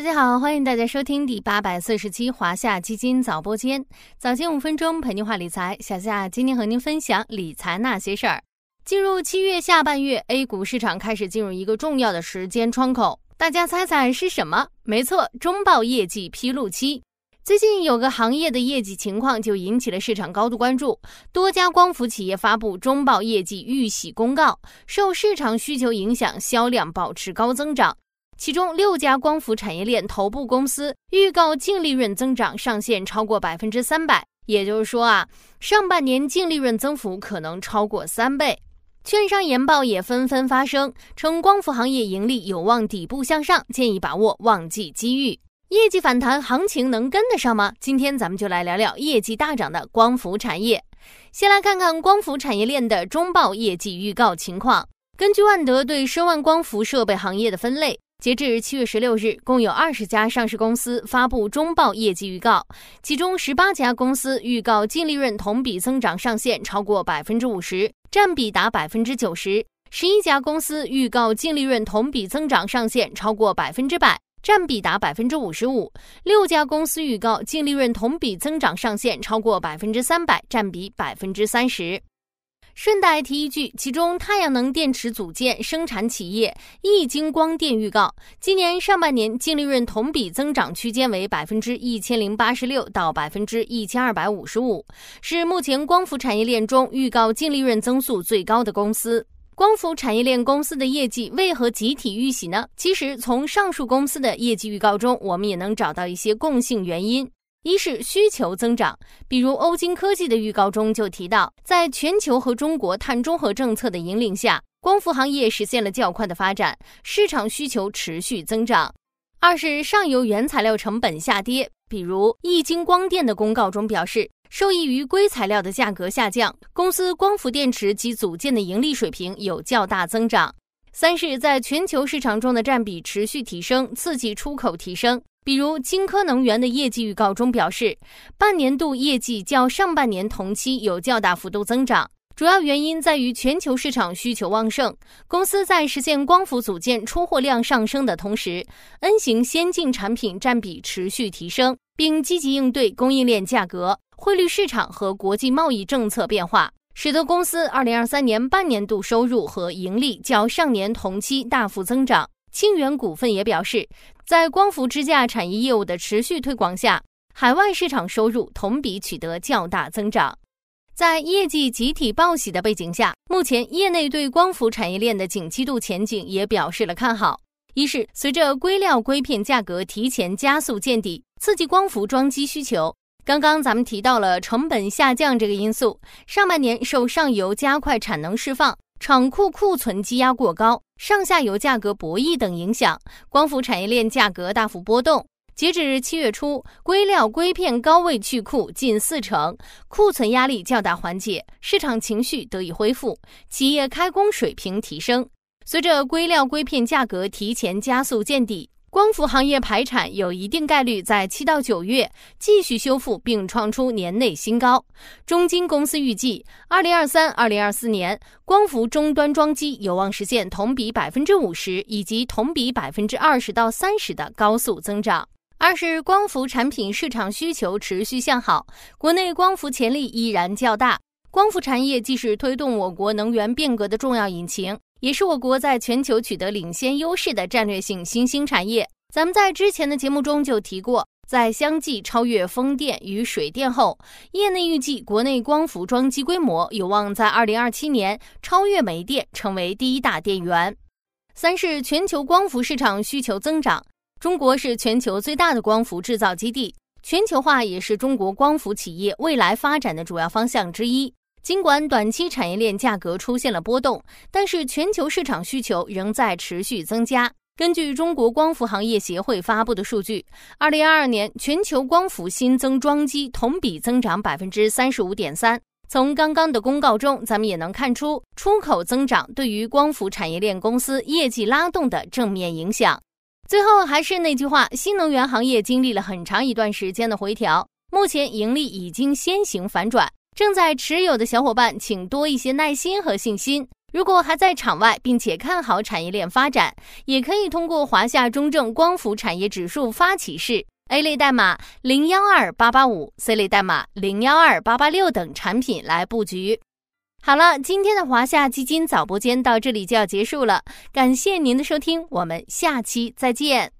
大家好，欢迎大家收听第八百四十期华夏基金早播间，早间五分钟陪您话理财。小夏今天和您分享理财那些事儿。进入七月下半月，A 股市场开始进入一个重要的时间窗口，大家猜猜是什么？没错，中报业绩披露期。最近有个行业的业绩情况就引起了市场高度关注，多家光伏企业发布中报业绩预喜公告，受市场需求影响，销量保持高增长。其中六家光伏产业链头部公司预告净利润增长上限超过百分之三百，也就是说啊，上半年净利润增幅可能超过三倍。券商研报也纷纷发声，称光伏行业盈利有望底部向上，建议把握旺季机遇。业绩反弹行情能跟得上吗？今天咱们就来聊聊业绩大涨的光伏产业。先来看看光伏产业链的中报业绩预告情况。根据万德对申万光伏设备行业的分类。截至七月十六日，共有二十家上市公司发布中报业绩预告，其中十八家公司预告净利润同比增长上限超过百分之五十，占比达百分之九十；十一家公司预告净利润同比增长上限超过百分之百，占比达百分之五十五；六家公司预告净利润同比增长上限超过百分之三百，占比百分之三十。顺带提一句，其中太阳能电池组件生产企业易晶光电预告，今年上半年净利润同比增长区间为百分之一千零八十六到百分之一千二百五十五，是目前光伏产业链中预告净利润增速最高的公司。光伏产业链公司的业绩为何集体预喜呢？其实从上述公司的业绩预告中，我们也能找到一些共性原因。一是需求增长，比如欧金科技的预告中就提到，在全球和中国碳中和政策的引领下，光伏行业实现了较快的发展，市场需求持续增长。二是上游原材料成本下跌，比如易晶光电的公告中表示，受益于硅材料的价格下降，公司光伏电池及组件的盈利水平有较大增长。三是在全球市场中的占比持续提升，刺激出口提升。比如金科能源的业绩预告中表示，半年度业绩较上半年同期有较大幅度增长，主要原因在于全球市场需求旺盛。公司在实现光伏组件出货量上升的同时，N 型先进产品占比持续提升，并积极应对供应链价格、汇率市场和国际贸易政策变化，使得公司2023年半年度收入和盈利较上年同期大幅增长。清源股份也表示，在光伏支架产业业务的持续推广下，海外市场收入同比取得较大增长。在业绩集体报喜的背景下，目前业内对光伏产业链的景气度前景也表示了看好。一是随着硅料硅片价格提前加速见底，刺激光伏装机需求。刚刚咱们提到了成本下降这个因素，上半年受上游加快产能释放。厂库库存积压过高、上下游价格博弈等影响，光伏产业链价格大幅波动。截止七月初，硅料硅片高位去库近四成，库存压力较大缓解，市场情绪得以恢复，企业开工水平提升。随着硅料硅片价格提前加速见底。光伏行业排产有一定概率在七到九月继续修复，并创出年内新高。中金公司预计，二零二三、二零二四年光伏终端装机有望实现同比百分之五十以及同比百分之二十到三十的高速增长。二是光伏产品市场需求持续向好，国内光伏潜力依然较大。光伏产业既是推动我国能源变革的重要引擎。也是我国在全球取得领先优势的战略性新兴产业。咱们在之前的节目中就提过，在相继超越风电与水电后，业内预计国内光伏装机规模有望在二零二七年超越煤电，成为第一大电源。三是全球光伏市场需求增长，中国是全球最大的光伏制造基地，全球化也是中国光伏企业未来发展的主要方向之一。尽管短期产业链价格出现了波动，但是全球市场需求仍在持续增加。根据中国光伏行业协会发布的数据，二零二二年全球光伏新增装机同比增长百分之三十五点三。从刚刚的公告中，咱们也能看出出口增长对于光伏产业链公司业绩拉动的正面影响。最后还是那句话，新能源行业经历了很长一段时间的回调，目前盈利已经先行反转。正在持有的小伙伴，请多一些耐心和信心。如果还在场外，并且看好产业链发展，也可以通过华夏中证光伏产业指数发起式 A 类代码零幺二八八五、C 类代码零幺二八八六等产品来布局。好了，今天的华夏基金早播间到这里就要结束了，感谢您的收听，我们下期再见。